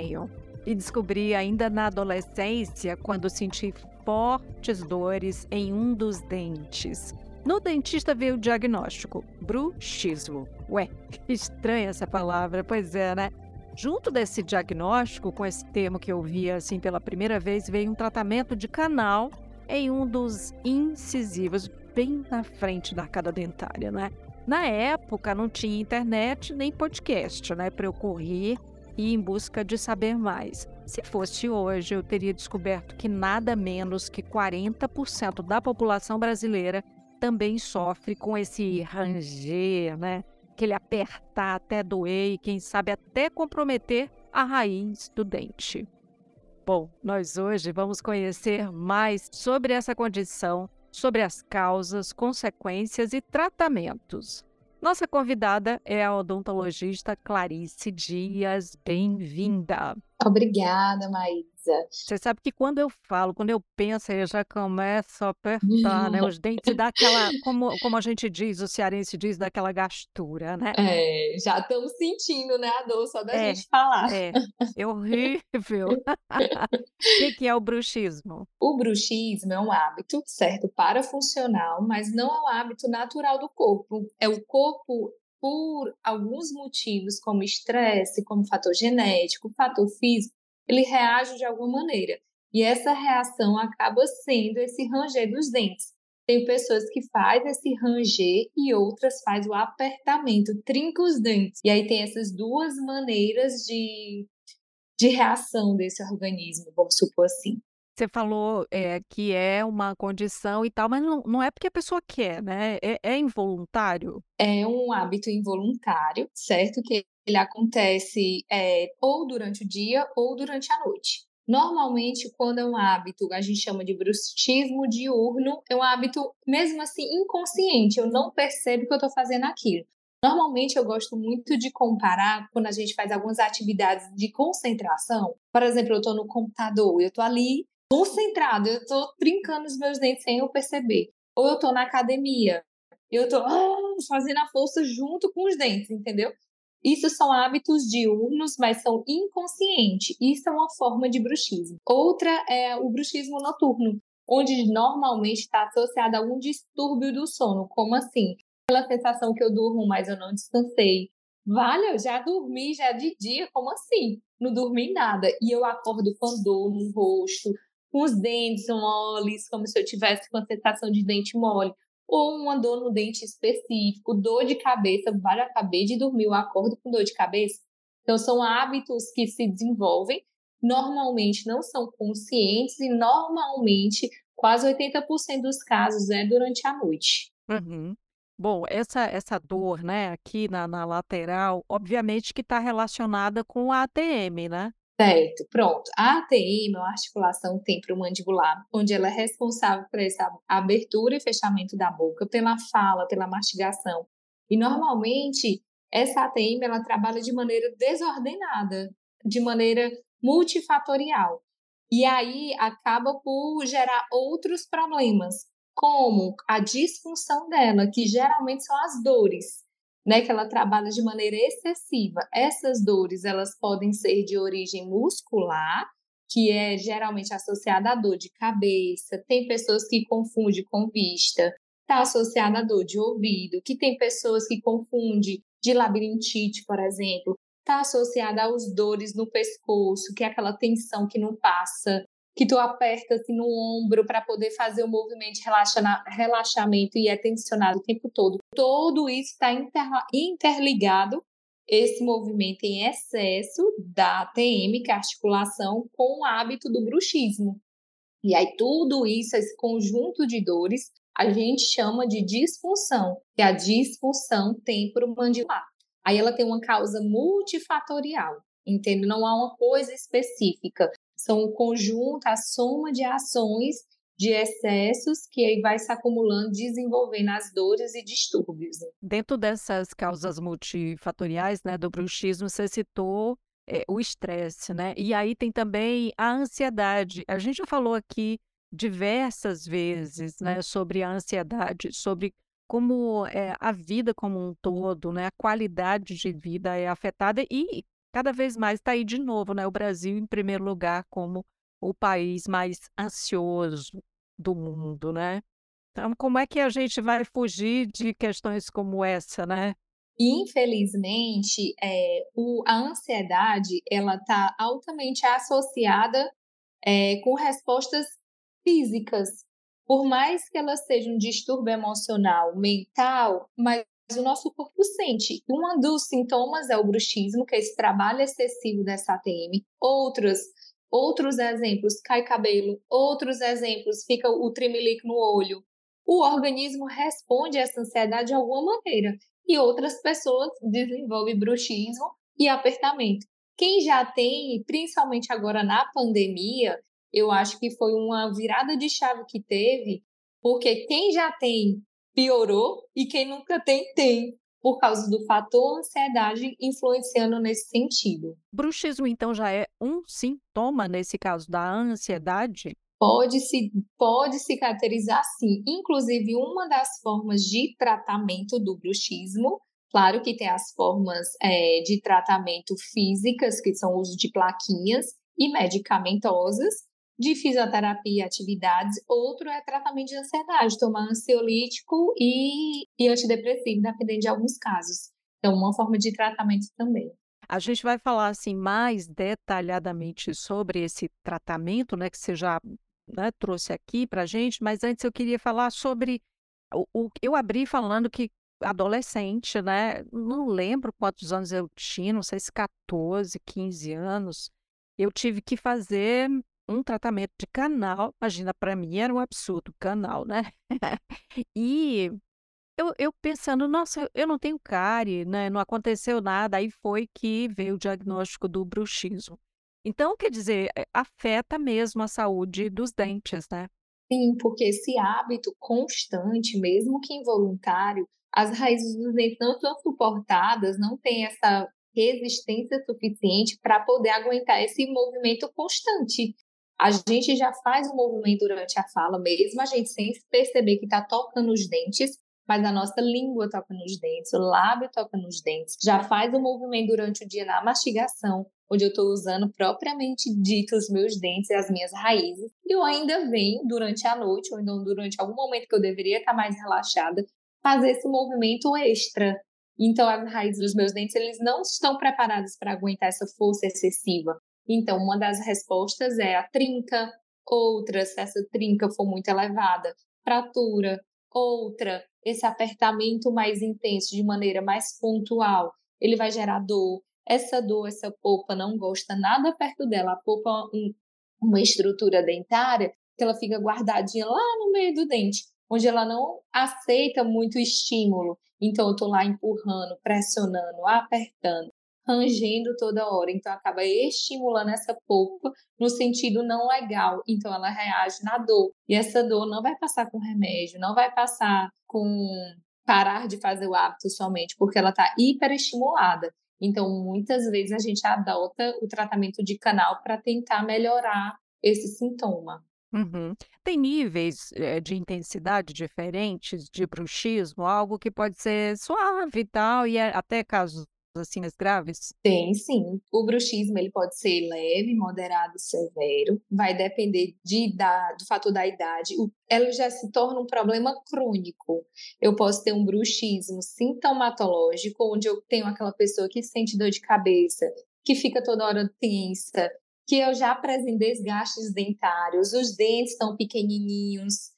tenho. E descobri ainda na adolescência, quando senti fortes dores em um dos dentes. No dentista veio o diagnóstico: bruxismo. Ué, estranha essa palavra, pois é, né? Junto desse diagnóstico, com esse termo que eu vi assim pela primeira vez, veio um tratamento de canal em um dos incisivos, bem na frente da arcada dentária, né? Na época não tinha internet nem podcast, né, para eu correr e em busca de saber mais. Se fosse hoje, eu teria descoberto que nada menos que 40% da população brasileira também sofre com esse ranger, né? Aquele apertar até doer e, quem sabe, até comprometer a raiz do dente. Bom, nós hoje vamos conhecer mais sobre essa condição, sobre as causas, consequências e tratamentos. Nossa convidada é a odontologista Clarice Dias. Bem-vinda. Obrigada, Maíra. Você sabe que quando eu falo, quando eu penso, eu já começo a apertar, né? Os dentes dá aquela, como, como a gente diz, o cearense diz, daquela gastura, né? É, já estamos sentindo, né, a dor só da é, gente falar. É, é horrível. O que, que é o bruxismo? O bruxismo é um hábito, certo, parafuncional, mas não é um hábito natural do corpo. É o corpo por alguns motivos, como estresse, como fator genético, fator físico, ele reage de alguma maneira. E essa reação acaba sendo esse ranger dos dentes. Tem pessoas que faz esse ranger e outras faz o apertamento, trinca os dentes. E aí tem essas duas maneiras de, de reação desse organismo, vamos supor assim. Você falou é, que é uma condição e tal, mas não, não é porque a pessoa quer, né? É, é involuntário? É um hábito involuntário, certo? Que ele acontece é, ou durante o dia ou durante a noite. Normalmente, quando é um hábito, a gente chama de bruxismo diurno, é um hábito, mesmo assim, inconsciente. Eu não percebo que eu estou fazendo aquilo. Normalmente, eu gosto muito de comparar quando a gente faz algumas atividades de concentração. Por exemplo, eu estou no computador, eu estou ali concentrado, eu estou trincando os meus dentes sem eu perceber. Ou eu estou na academia, eu estou ah, fazendo a força junto com os dentes, entendeu? Isso são hábitos diurnos, mas são inconscientes. Isso é uma forma de bruxismo. Outra é o bruxismo noturno, onde normalmente está associado a algum distúrbio do sono. Como assim? Aquela sensação que eu durmo, mas eu não descansei. Vale, eu já dormi, já de dia, como assim? Não dormi nada. E eu acordo com dor no rosto, com os dentes moles, como se eu tivesse com a sensação de dente mole ou uma dor no dente específico, dor de cabeça, vale, acabei de dormir, eu acordo com dor de cabeça. Então, são hábitos que se desenvolvem, normalmente não são conscientes e normalmente quase 80% dos casos é durante a noite. Uhum. Bom, essa, essa dor, né, aqui na, na lateral, obviamente que está relacionada com a ATM, né? Certo, pronto. A ATM, a articulação temporomandibular, onde ela é responsável por essa abertura e fechamento da boca, pela fala, pela mastigação. E normalmente essa ATM ela trabalha de maneira desordenada, de maneira multifatorial. E aí acaba por gerar outros problemas, como a disfunção dela, que geralmente são as dores né, que ela trabalha de maneira excessiva. Essas dores, elas podem ser de origem muscular, que é geralmente associada à dor de cabeça. Tem pessoas que confundem com vista. Está associada à dor de ouvido. Que tem pessoas que confundem de labirintite, por exemplo. Está associada aos dores no pescoço, que é aquela tensão que não passa que tu aperta assim no ombro para poder fazer o movimento de relaxamento e é tensionado o tempo todo. Todo isso está interligado, esse movimento em excesso da TM, que é a articulação, com o hábito do bruxismo. E aí tudo isso, esse conjunto de dores, a gente chama de disfunção, que é a disfunção temporomandibular. Aí ela tem uma causa multifatorial, entende? Não há uma coisa específica são um conjunto, a soma de ações de excessos que aí vai se acumulando, desenvolvendo as dores e distúrbios. Né? Dentro dessas causas multifatoriais, né, do bruxismo, você citou é, o estresse, né? E aí tem também a ansiedade. A gente já falou aqui diversas vezes, né, sobre a ansiedade, sobre como é, a vida como um todo, né, a qualidade de vida é afetada e cada vez mais está aí de novo, né? O Brasil em primeiro lugar como o país mais ansioso do mundo, né? Então, como é que a gente vai fugir de questões como essa, né? Infelizmente, é, o, a ansiedade ela está altamente associada é, com respostas físicas. Por mais que ela seja um distúrbio emocional, mental, mas o nosso corpo sente. Um dos sintomas é o bruxismo, que é esse trabalho excessivo dessa ATM. Outros, outros exemplos, cai cabelo. Outros exemplos, fica o tremelique no olho. O organismo responde a essa ansiedade de alguma maneira e outras pessoas desenvolvem bruxismo e apertamento. Quem já tem, principalmente agora na pandemia, eu acho que foi uma virada de chave que teve, porque quem já tem piorou e quem nunca tem, tem, por causa do fator ansiedade influenciando nesse sentido. Bruxismo, então, já é um sintoma nesse caso da ansiedade? pode se pode se caracterizar sim. Inclusive, uma das formas de tratamento do bruxismo, claro que tem as formas é, de tratamento físicas, que são o uso de plaquinhas, e medicamentosas, de fisioterapia e atividades. Outro é tratamento de ansiedade, tomar ansiolítico e, e antidepressivo, dependendo de alguns casos. Então, uma forma de tratamento também. A gente vai falar assim mais detalhadamente sobre esse tratamento, né, que você já né, trouxe aqui para gente, mas antes eu queria falar sobre o, o, eu abri falando que adolescente, né? Não lembro quantos anos eu tinha, não sei se 14, 15 anos. Eu tive que fazer um tratamento de canal. Imagina, para mim era um absurdo, canal, né? e eu, eu pensando, nossa, eu não tenho cárie, né? Não aconteceu nada. Aí foi que veio o diagnóstico do bruxismo. Então, quer dizer, eh, afeta mesmo a saúde dos dentes, né? Sim, porque esse hábito constante, mesmo que involuntário, as raízes dos dentes não são suportadas, não tem essa resistência suficiente para poder aguentar esse movimento constante. A gente já faz o movimento durante a fala, mesmo a gente sem perceber que está tocando os dentes, mas a nossa língua toca nos dentes, o lábio toca nos dentes, já faz o movimento durante o dia na mastigação, onde eu estou usando propriamente dito os meus dentes e as minhas raízes. E eu ainda venho durante a noite, ou então durante algum momento que eu deveria estar mais relaxada, fazer esse movimento extra. Então, as raízes dos meus dentes, eles não estão preparados para aguentar essa força excessiva. Então, uma das respostas é a trinca, outra, se essa trinca for muito elevada, fratura, outra, esse apertamento mais intenso, de maneira mais pontual, ele vai gerar dor, essa dor, essa polpa não gosta nada perto dela. A polpa um, uma estrutura dentária que ela fica guardadinha lá no meio do dente, onde ela não aceita muito estímulo. Então eu tô lá empurrando, pressionando, apertando, rangendo toda hora. Então acaba estimulando essa polpa no sentido não legal. Então ela reage na dor. E essa dor não vai passar com remédio, não vai passar com parar de fazer o hábito somente, porque ela está hiperestimulada. Então, muitas vezes a gente adota o tratamento de canal para tentar melhorar esse sintoma. Uhum. Tem níveis eh, de intensidade diferentes de bruxismo, algo que pode ser suave e tal, e é até casos assim mais graves? Tem sim. O bruxismo ele pode ser leve, moderado, severo. Vai depender de, da, do fator da idade. Ela já se torna um problema crônico. Eu posso ter um bruxismo sintomatológico, onde eu tenho aquela pessoa que sente dor de cabeça, que fica toda hora tensa, que eu já apresentei desgastes dentários, os dentes estão pequenininhos,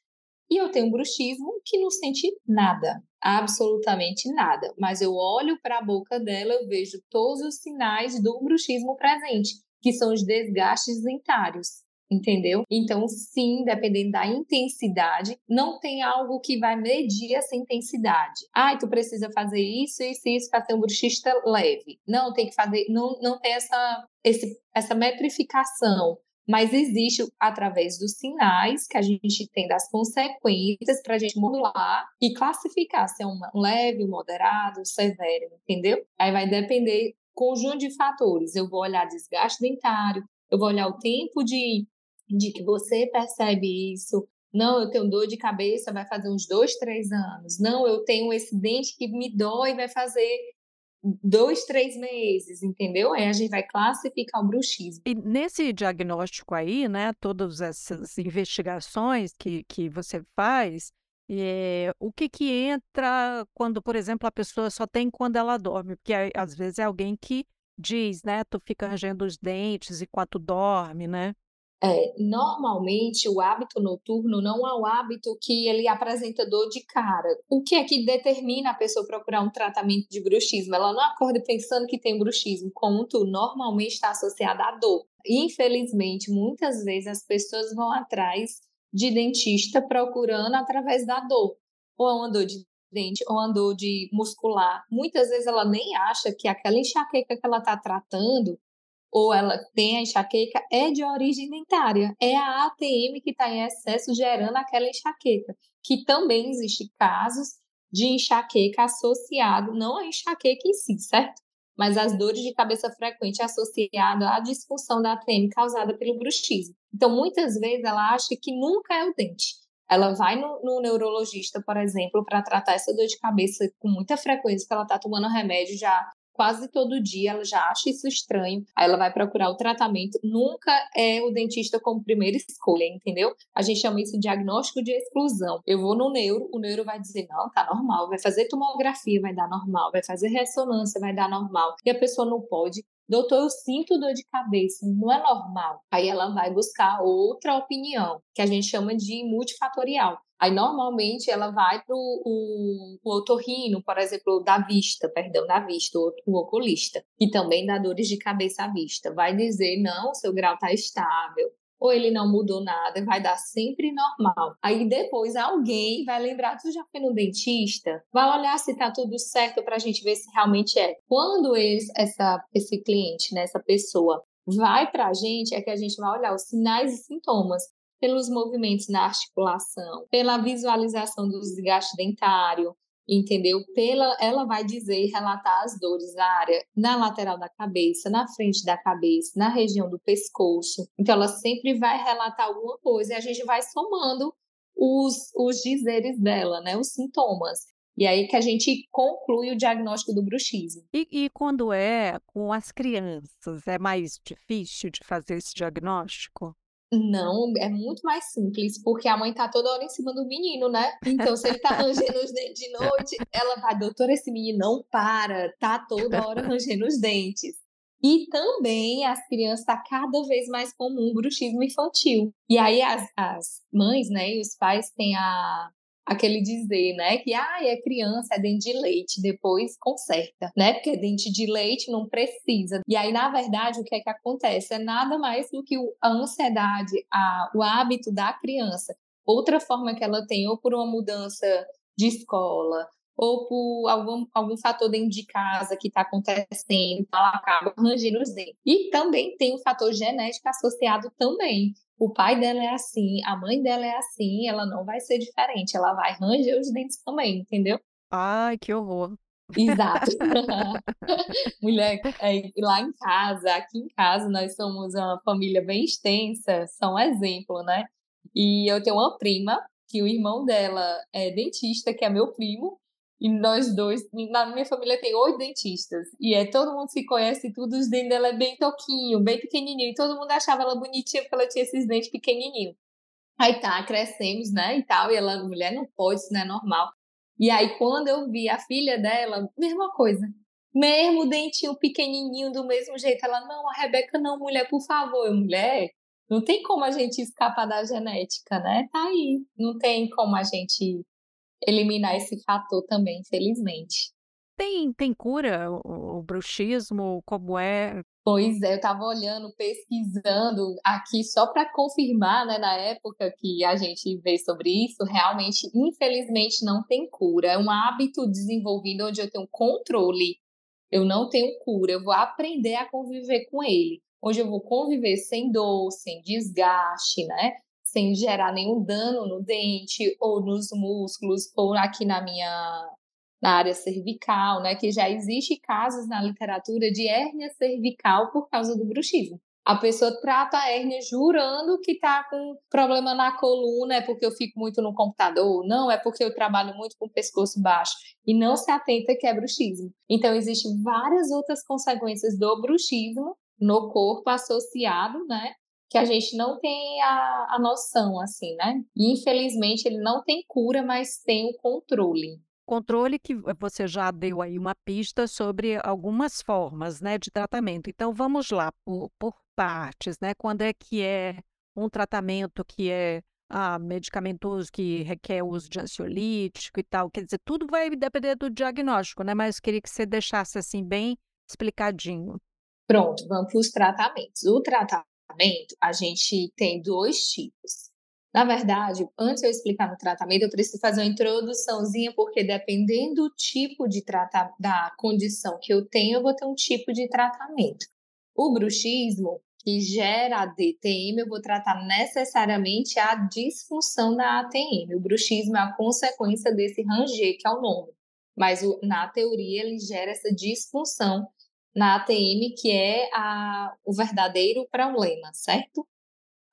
e eu tenho um bruxismo que não sente nada, absolutamente nada. Mas eu olho para a boca dela, eu vejo todos os sinais do bruxismo presente, que são os desgastes dentários. Entendeu? Então, sim, dependendo da intensidade, não tem algo que vai medir essa intensidade. Ah, tu precisa fazer isso, isso, isso para ser um bruxista leve. Não, tem que fazer, não, não tem essa, esse, essa metrificação mas existe através dos sinais que a gente tem das consequências para a gente modular e classificar se é um leve, moderado, severo, entendeu? Aí vai depender conjunto de fatores. Eu vou olhar desgaste dentário, eu vou olhar o tempo de, de que você percebe isso. Não, eu tenho dor de cabeça, vai fazer uns dois, três anos. Não, eu tenho esse dente que me dói, vai fazer dois, três meses, entendeu? Aí a gente vai classificar o bruxismo. E nesse diagnóstico aí, né, todas essas investigações que, que você faz, é, o que que entra quando, por exemplo, a pessoa só tem quando ela dorme? Porque às vezes é alguém que diz, né, tu fica rangendo os dentes enquanto dorme, né? É, normalmente o hábito noturno não é o hábito que ele apresenta dor de cara. O que é que determina a pessoa procurar um tratamento de bruxismo? Ela não acorda pensando que tem bruxismo, tu normalmente está associada à dor. Infelizmente, muitas vezes as pessoas vão atrás de dentista procurando através da dor. Ou é uma dor de dente, ou uma dor de muscular. Muitas vezes ela nem acha que aquela enxaqueca que ela está tratando ou ela tem a enxaqueca, é de origem dentária. É a ATM que está em excesso gerando aquela enxaqueca. Que também existe casos de enxaqueca associado, não a enxaqueca em si, certo? Mas as dores de cabeça frequente associadas à disfunção da ATM causada pelo bruxismo. Então, muitas vezes ela acha que nunca é o dente. Ela vai no, no neurologista, por exemplo, para tratar essa dor de cabeça com muita frequência, que ela está tomando remédio já quase todo dia, ela já acha isso estranho, aí ela vai procurar o tratamento. Nunca é o dentista como primeira escolha, entendeu? A gente chama isso de diagnóstico de exclusão. Eu vou no neuro, o neuro vai dizer: não, tá normal, vai fazer tomografia, vai dar normal, vai fazer ressonância, vai dar normal. E a pessoa não pode. Doutor, eu sinto dor de cabeça, não é normal. Aí ela vai buscar outra opinião, que a gente chama de multifatorial. Aí, normalmente, ela vai para o, otorrino, por exemplo, da vista, perdão, da vista, o, o oculista, que também dá dores de cabeça à vista. Vai dizer, não, seu grau está estável, ou ele não mudou nada, vai dar sempre normal. Aí depois alguém vai lembrar, tu já foi no dentista? Vai olhar se tá tudo certo para a gente ver se realmente é. Quando esse, essa, esse cliente, né, essa pessoa, vai para a gente, é que a gente vai olhar os sinais e sintomas pelos movimentos na articulação, pela visualização do desgaste dentário, entendeu? Pela, ela vai dizer, relatar as dores na área, na lateral da cabeça, na frente da cabeça, na região do pescoço. Então, ela sempre vai relatar alguma coisa e a gente vai somando os, os dizeres dela, né? Os sintomas. E aí que a gente conclui o diagnóstico do bruxismo. E, e quando é com as crianças, é mais difícil de fazer esse diagnóstico? Não, é muito mais simples, porque a mãe tá toda hora em cima do menino, né? Então, se ele tá rangendo os dentes de noite, ela vai, doutora, esse menino não para, tá toda hora rangendo os dentes. E também as crianças tá cada vez mais comum o bruxismo infantil. E aí as, as mães, né, e os pais têm a, aquele dizer, né, que ah, é criança, é dente de leite, depois conserta, né? Porque dente de leite não precisa. E aí, na verdade, o que é que acontece? É nada mais do que a ansiedade, a, o hábito da criança. Outra forma que ela tem, ou por uma mudança de escola, ou por algum, algum fator dentro de casa que está acontecendo, então ela acaba rangendo os dentes. E também tem o fator genético associado também o pai dela é assim, a mãe dela é assim, ela não vai ser diferente, ela vai ranger os dentes também, entendeu? Ai, que horror. Exato. Mulher, é, lá em casa, aqui em casa, nós somos uma família bem extensa, são um exemplo, né? E eu tenho uma prima, que o irmão dela é dentista, que é meu primo, e nós dois, na minha família tem oito dentistas. E é todo mundo se conhece tudo, os dentes dela é bem toquinho, bem pequenininho. E todo mundo achava ela bonitinha porque ela tinha esses dentes pequenininhos. Aí tá, crescemos, né, e tal. E ela, mulher, não pode, isso não é normal. E aí, quando eu vi a filha dela, mesma coisa. Mesmo dentinho pequenininho, do mesmo jeito. Ela, não, a Rebeca não, mulher, por favor. Mulher, não tem como a gente escapar da genética, né? Tá aí. Não tem como a gente eliminar esse fator também, infelizmente. Tem, tem cura o, o bruxismo? Como é? Pois é, eu estava olhando, pesquisando aqui só para confirmar, né, na época que a gente vê sobre isso, realmente, infelizmente, não tem cura. É um hábito desenvolvido onde eu tenho controle. Eu não tenho cura, eu vou aprender a conviver com ele. Onde eu vou conviver sem dor, sem desgaste, né? Sem gerar nenhum dano no dente ou nos músculos ou aqui na minha na área cervical, né, que já existe casos na literatura de hérnia cervical por causa do bruxismo. A pessoa trata a hérnia jurando que está com problema na coluna, é porque eu fico muito no computador, não, é porque eu trabalho muito com o pescoço baixo, e não se atenta que é bruxismo. Então, existem várias outras consequências do bruxismo no corpo associado, né? Que a gente não tem a, a noção, assim, né? E, infelizmente, ele não tem cura, mas tem o controle. Controle que você já deu aí uma pista sobre algumas formas, né, de tratamento. Então, vamos lá, por, por partes, né? Quando é que é um tratamento que é ah, medicamentoso, que requer uso de ansiolítico e tal. Quer dizer, tudo vai depender do diagnóstico, né? Mas queria que você deixasse assim bem explicadinho. Pronto, vamos para os tratamentos. O tratamento, a gente tem dois tipos. Na verdade, antes eu explicar no tratamento, eu preciso fazer uma introduçãozinha, porque dependendo do tipo de tratamento, da condição que eu tenho, eu vou ter um tipo de tratamento. O bruxismo, que gera a DTM, eu vou tratar necessariamente a disfunção da ATM. O bruxismo é a consequência desse ranger, que é o nome. Mas na teoria ele gera essa disfunção na ATM, que é a, o verdadeiro problema, certo?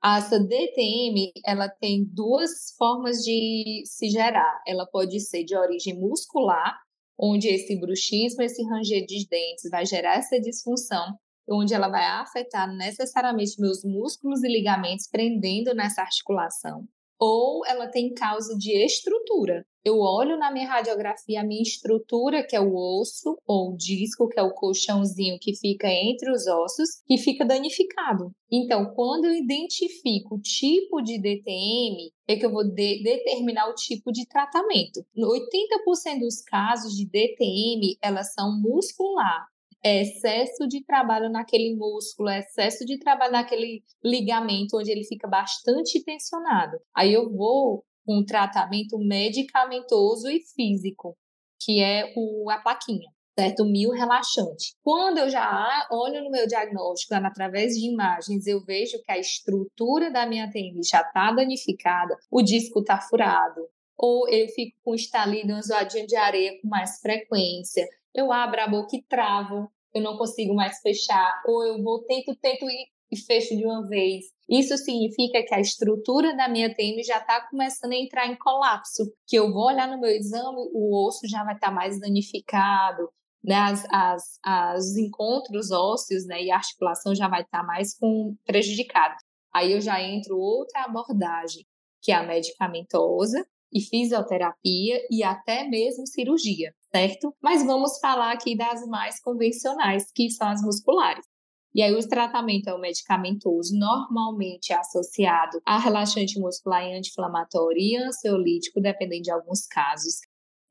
Essa DTM, ela tem duas formas de se gerar. Ela pode ser de origem muscular, onde esse bruxismo, esse ranger de dentes vai gerar essa disfunção, onde ela vai afetar necessariamente meus músculos e ligamentos prendendo nessa articulação. Ou ela tem causa de estrutura. Eu olho na minha radiografia a minha estrutura, que é o osso, ou o disco, que é o colchãozinho que fica entre os ossos, que fica danificado. Então, quando eu identifico o tipo de DTM, é que eu vou de determinar o tipo de tratamento. 80% dos casos de DTM, elas são muscular é excesso de trabalho naquele músculo, é excesso de trabalho naquele ligamento onde ele fica bastante tensionado. Aí eu vou com um tratamento medicamentoso e físico, que é o, a plaquinha certo? Mil relaxante. Quando eu já olho no meu diagnóstico, através de imagens, eu vejo que a estrutura da minha TM já está danificada, o disco está furado, ou eu fico com estalido, um zoadinho de areia com mais frequência, eu abro a boca e travo, eu não consigo mais fechar, ou eu vou, tento, tento e fecho de uma vez. Isso significa que a estrutura da minha TM já está começando a entrar em colapso, que eu vou olhar no meu exame, o osso já vai estar tá mais danificado, né, as, as, as encontros ósseos né, e a articulação já vai estar tá mais com, prejudicado. Aí eu já entro outra abordagem, que é a medicamentosa, e fisioterapia e até mesmo cirurgia, certo? Mas vamos falar aqui das mais convencionais, que são as musculares. E aí, o tratamento é o medicamentoso, normalmente associado a relaxante muscular e anti-inflamatório e ansiolítico, dependendo de alguns casos.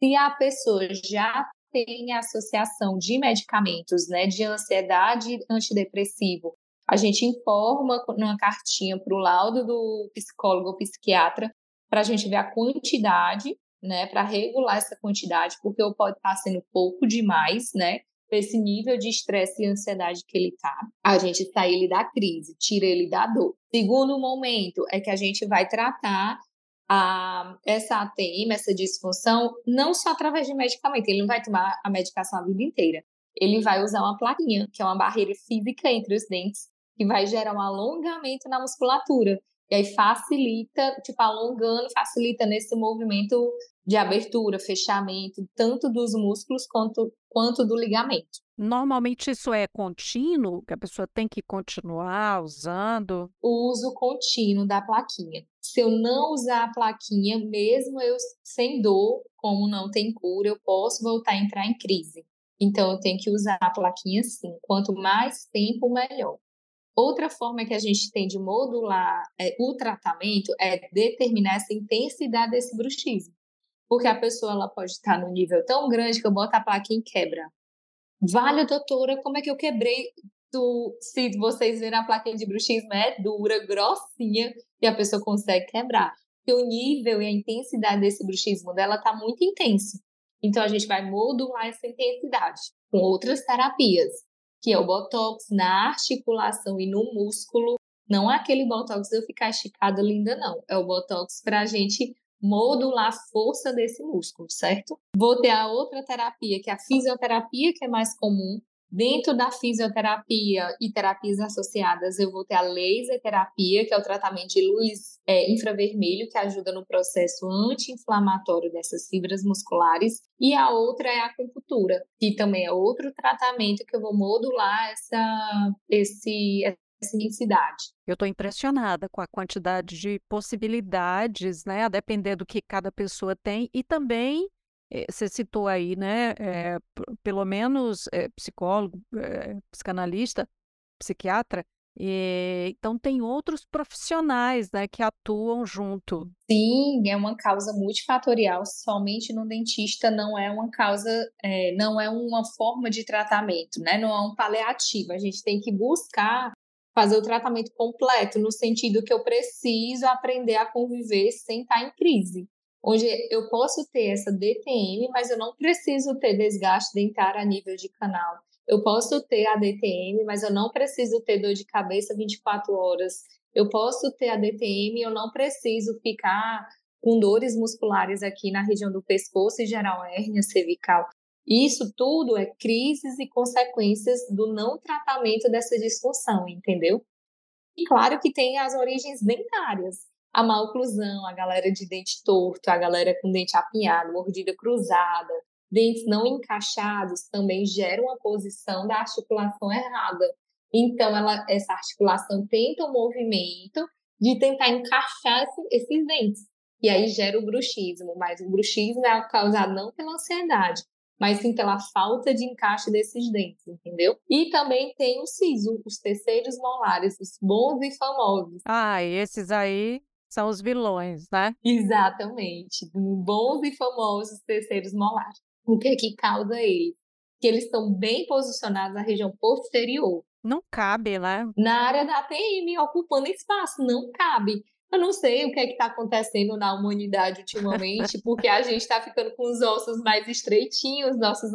Se a pessoa já tem associação de medicamentos, né, de ansiedade antidepressivo, a gente informa numa cartinha para o laudo do psicólogo ou psiquiatra para a gente ver a quantidade, né, para regular essa quantidade, porque eu pode estar sendo pouco demais, né, esse nível de estresse e ansiedade que ele tá, a gente sai ele da crise, tira ele da dor. Segundo momento é que a gente vai tratar a, essa ATM, essa disfunção, não só através de medicamento, ele não vai tomar a medicação a vida inteira. Ele vai usar uma plaquinha, que é uma barreira física entre os dentes, que vai gerar um alongamento na musculatura. E aí facilita, tipo, alongando, facilita nesse movimento de abertura, fechamento, tanto dos músculos quanto, quanto do ligamento. Normalmente isso é contínuo, que a pessoa tem que continuar usando? O uso contínuo da plaquinha. Se eu não usar a plaquinha, mesmo eu sem dor, como não tem cura, eu posso voltar a entrar em crise. Então eu tenho que usar a plaquinha sim. Quanto mais tempo, melhor. Outra forma que a gente tem de modular é, o tratamento é determinar essa intensidade desse bruxismo. Porque a pessoa ela pode estar no nível tão grande que eu boto a plaquinha e quebra. Vale, doutora, como é que eu quebrei? Do, se vocês verem a plaquinha de bruxismo, é dura, grossinha, e a pessoa consegue quebrar. Porque o nível e a intensidade desse bruxismo dela está muito intenso. Então, a gente vai modular essa intensidade com outras terapias que é o botox na articulação e no músculo. Não é aquele botox eu ficar esticada linda, não. É o botox para a gente modular a força desse músculo, certo? Vou ter a outra terapia, que é a fisioterapia, que é mais comum, Dentro da fisioterapia e terapias associadas, eu vou ter a laser terapia, que é o tratamento de luz é, infravermelho, que ajuda no processo anti-inflamatório dessas fibras musculares, e a outra é a acupuntura, que também é outro tratamento que eu vou modular essa, esse, essa intensidade. Eu estou impressionada com a quantidade de possibilidades, né, a depender do que cada pessoa tem, e também eh, você citou aí, né, eh, pelo menos eh, psicólogo, psicanalista, psiquiatra, e, então tem outros profissionais, né, que atuam junto. Sim, é uma causa multifatorial. Somente no dentista não é uma causa, é, não é uma forma de tratamento, né? Não é um paliativo. A gente tem que buscar fazer o tratamento completo no sentido que eu preciso aprender a conviver sem estar em crise onde eu posso ter essa DTM, mas eu não preciso ter desgaste dentário a nível de canal. Eu posso ter a DTM, mas eu não preciso ter dor de cabeça 24 horas. Eu posso ter a DTM e eu não preciso ficar com dores musculares aqui na região do pescoço e gerar uma hérnia cervical. Isso tudo é crises e consequências do não tratamento dessa disfunção, entendeu? E claro que tem as origens dentárias a má oclusão, a galera de dente torto, a galera com dente apinhado, mordida cruzada, dentes não encaixados também geram uma posição da articulação errada. Então, ela, essa articulação tenta um movimento de tentar encaixar esses dentes. E aí gera o bruxismo, mas o bruxismo é causado não pela ansiedade, mas sim pela falta de encaixe desses dentes, entendeu? E também tem o siso, os terceiros molares, os bons e famosos. Ah, esses aí são os vilões, né? Exatamente. Bons e famosos terceiros molares. O que é que causa eles? Que eles estão bem posicionados na região posterior. Não cabe, né? Na área da ATM, ocupando espaço, não cabe. Eu não sei o que é que está acontecendo na humanidade ultimamente, porque a gente está ficando com os ossos mais estreitinhos, nossos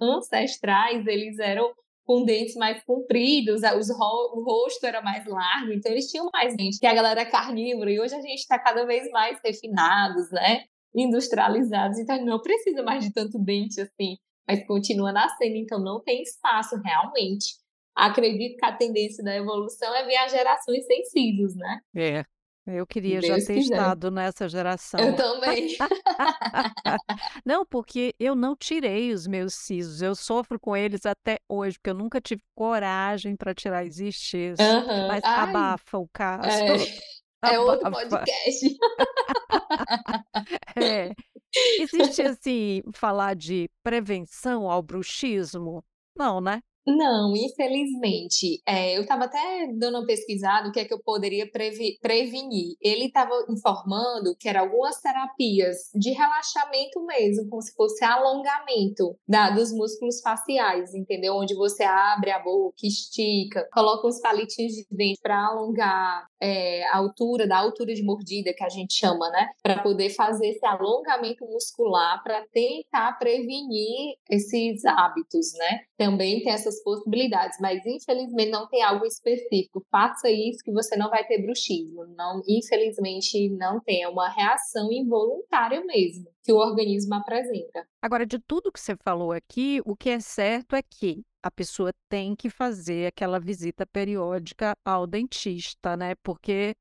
ancestrais, eles eram com dentes mais compridos, os ro o rosto era mais largo, então eles tinham mais dentes, que a galera é carnívora, e hoje a gente está cada vez mais refinados, né? Industrializados, então não precisa mais de tanto dente assim, mas continua nascendo, então não tem espaço realmente. Acredito que a tendência da evolução é ver as gerações sem cílios, né? É, eu queria já ter quiser. estado nessa geração. Eu também. Não, porque eu não tirei os meus sisos. Eu sofro com eles até hoje, porque eu nunca tive coragem para tirar. Existe isso. Mas Ai, abafa o caso. é, é outro podcast. É. Existe, assim, falar de prevenção ao bruxismo? Não, né? Não, infelizmente. É, eu estava até dando uma pesquisada o que é que eu poderia previ prevenir. Ele estava informando que eram algumas terapias de relaxamento mesmo, como se fosse alongamento da, dos músculos faciais, entendeu? Onde você abre a boca, estica, coloca uns palitinhos de dente para alongar é, a altura, da altura de mordida que a gente chama, né? Para poder fazer esse alongamento muscular para tentar prevenir esses hábitos, né? Também tem essas possibilidades, mas infelizmente não tem algo específico. Faça isso que você não vai ter bruxismo. Não, infelizmente não tem, é uma reação involuntária mesmo que o organismo apresenta. Agora, de tudo que você falou aqui, o que é certo é que a pessoa tem que fazer aquela visita periódica ao dentista, né? Porque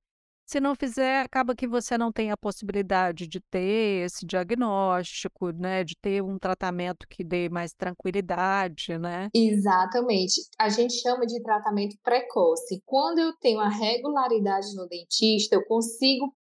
se não fizer, acaba que você não tem a possibilidade de ter esse diagnóstico, né? De ter um tratamento que dê mais tranquilidade, né? Exatamente. A gente chama de tratamento precoce. Quando eu tenho a regularidade no dentista, eu consigo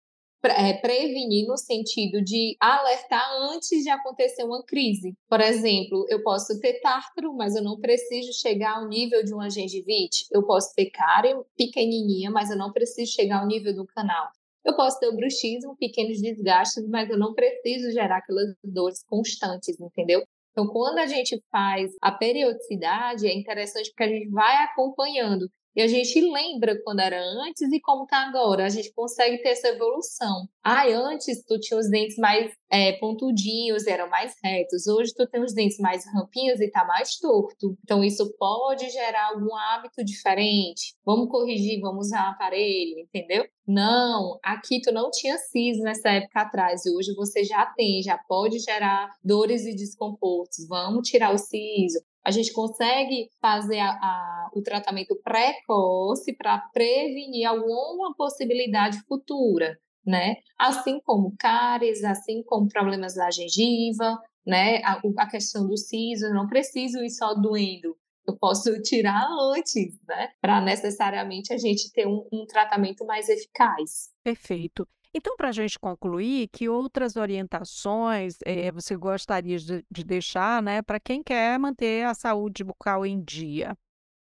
é, prevenir no sentido de alertar antes de acontecer uma crise. Por exemplo, eu posso ter tártaro, mas eu não preciso chegar ao nível de uma gengivite. Eu posso ter cárie pequenininha, mas eu não preciso chegar ao nível do canal. Eu posso ter o bruxismo, pequenos desgastes, mas eu não preciso gerar aquelas dores constantes, entendeu? Então, quando a gente faz a periodicidade, é interessante porque a gente vai acompanhando. E a gente lembra quando era antes e como tá agora. A gente consegue ter essa evolução. Ah, antes tu tinha os dentes mais é, pontudinhos, eram mais retos. Hoje tu tem os dentes mais rampinhos e tá mais torto. Então isso pode gerar algum hábito diferente. Vamos corrigir, vamos usar um aparelho, entendeu? Não, aqui tu não tinha siso nessa época atrás e hoje você já tem, já pode gerar dores e desconfortos. Vamos tirar o siso a gente consegue fazer a, a, o tratamento precoce para prevenir alguma possibilidade futura, né? Assim como cáries, assim como problemas da gengiva, né? A, a questão do siso, não preciso ir só doendo, eu posso tirar antes, né? Para necessariamente a gente ter um, um tratamento mais eficaz. Perfeito. Então, para a gente concluir, que outras orientações eh, você gostaria de, de deixar, né, para quem quer manter a saúde bucal em dia?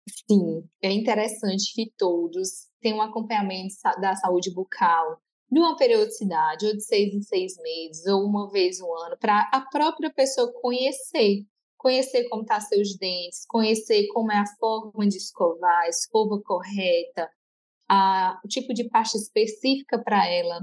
Sim, é interessante que todos tenham um acompanhamento da saúde bucal de uma periodicidade, ou de seis em seis meses, ou uma vez no ano, para a própria pessoa conhecer. Conhecer como estão tá seus dentes, conhecer como é a forma de escovar, a escova correta, a, o tipo de pasta específica para ela,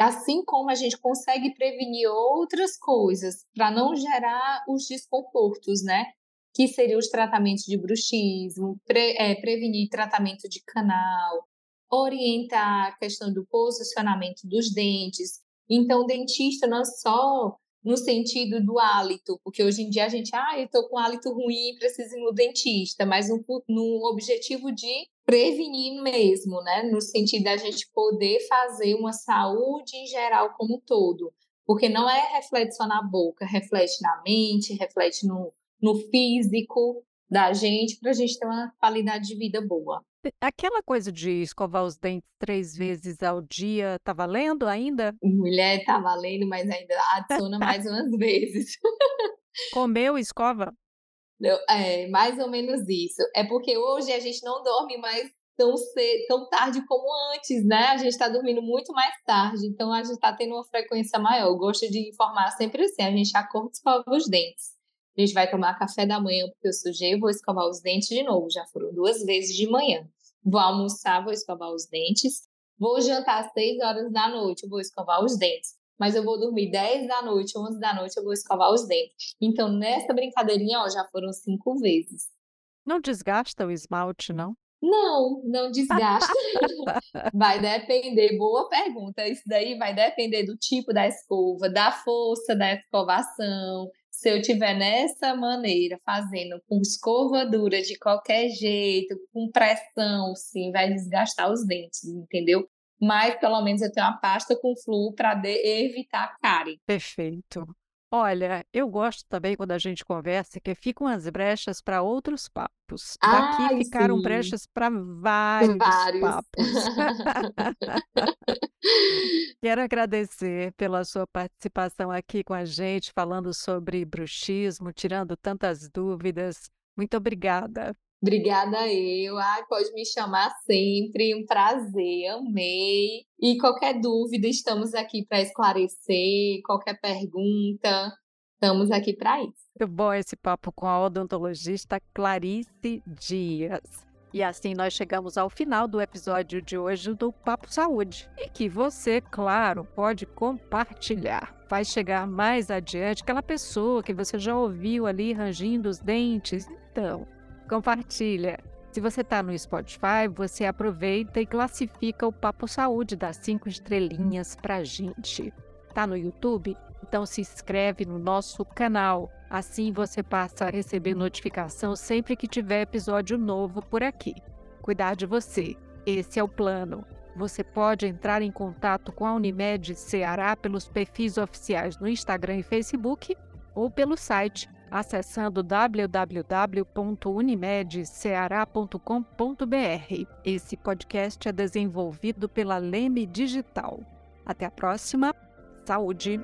assim como a gente consegue prevenir outras coisas para não gerar os desconfortos, né? Que seriam os tratamentos de bruxismo, pre, é, prevenir tratamento de canal, orientar a questão do posicionamento dos dentes. Então, dentista não é só no sentido do hálito, porque hoje em dia a gente, ah, eu estou com hálito ruim, preciso ir no dentista, mas no, no objetivo de prevenir mesmo, né? No sentido da gente poder fazer uma saúde em geral como um todo. Porque não é reflete só na boca, reflete na mente, reflete no, no físico da gente, para a gente ter uma qualidade de vida boa. Aquela coisa de escovar os dentes três vezes ao dia, tá valendo ainda? Mulher, tá valendo, mas ainda adiciona mais umas vezes. Comeu, escova? É, mais ou menos isso. É porque hoje a gente não dorme mais tão, cedo, tão tarde como antes, né? A gente está dormindo muito mais tarde, então a gente está tendo uma frequência maior. Eu gosto de informar sempre assim: a gente acorda e escova os dentes. A gente vai tomar café da manhã porque eu sujei, vou escovar os dentes de novo. Já foram duas vezes de manhã. Vou almoçar, vou escovar os dentes. Vou jantar às 6 horas da noite, vou escovar os dentes. Mas eu vou dormir 10 da noite, 11 da noite, eu vou escovar os dentes. Então, nessa brincadeirinha, ó, já foram cinco vezes. Não desgasta o esmalte, não? Não, não desgasta. vai depender, boa pergunta. Isso daí vai depender do tipo da escova, da força da escovação, se eu tiver nessa maneira, fazendo com escova dura de qualquer jeito, com pressão, sim, vai desgastar os dentes, entendeu? Mas pelo menos eu tenho uma pasta com fluo para evitar cárie. Perfeito. Olha, eu gosto também quando a gente conversa que ficam as brechas para outros papos. Daqui Ai, ficaram sim. brechas para vários Vários. papos. Quero agradecer pela sua participação aqui com a gente, falando sobre bruxismo, tirando tantas dúvidas. Muito obrigada. Obrigada eu. Ai, pode me chamar sempre. Um prazer, amei. E qualquer dúvida, estamos aqui para esclarecer. Qualquer pergunta, estamos aqui para isso. Muito bom esse papo com a odontologista Clarice Dias. E assim nós chegamos ao final do episódio de hoje do Papo Saúde. E que você, claro, pode compartilhar. Vai chegar mais adiante aquela pessoa que você já ouviu ali rangindo os dentes. Então, compartilha. Se você está no Spotify, você aproveita e classifica o Papo Saúde das cinco estrelinhas para gente. Tá no YouTube? Então se inscreve no nosso canal. Assim você passa a receber notificação sempre que tiver episódio novo por aqui. Cuidar de você. Esse é o plano. Você pode entrar em contato com a Unimed Ceará pelos perfis oficiais no Instagram e Facebook ou pelo site acessando www.unimedceará.com.br. Esse podcast é desenvolvido pela Leme Digital. Até a próxima. Saúde!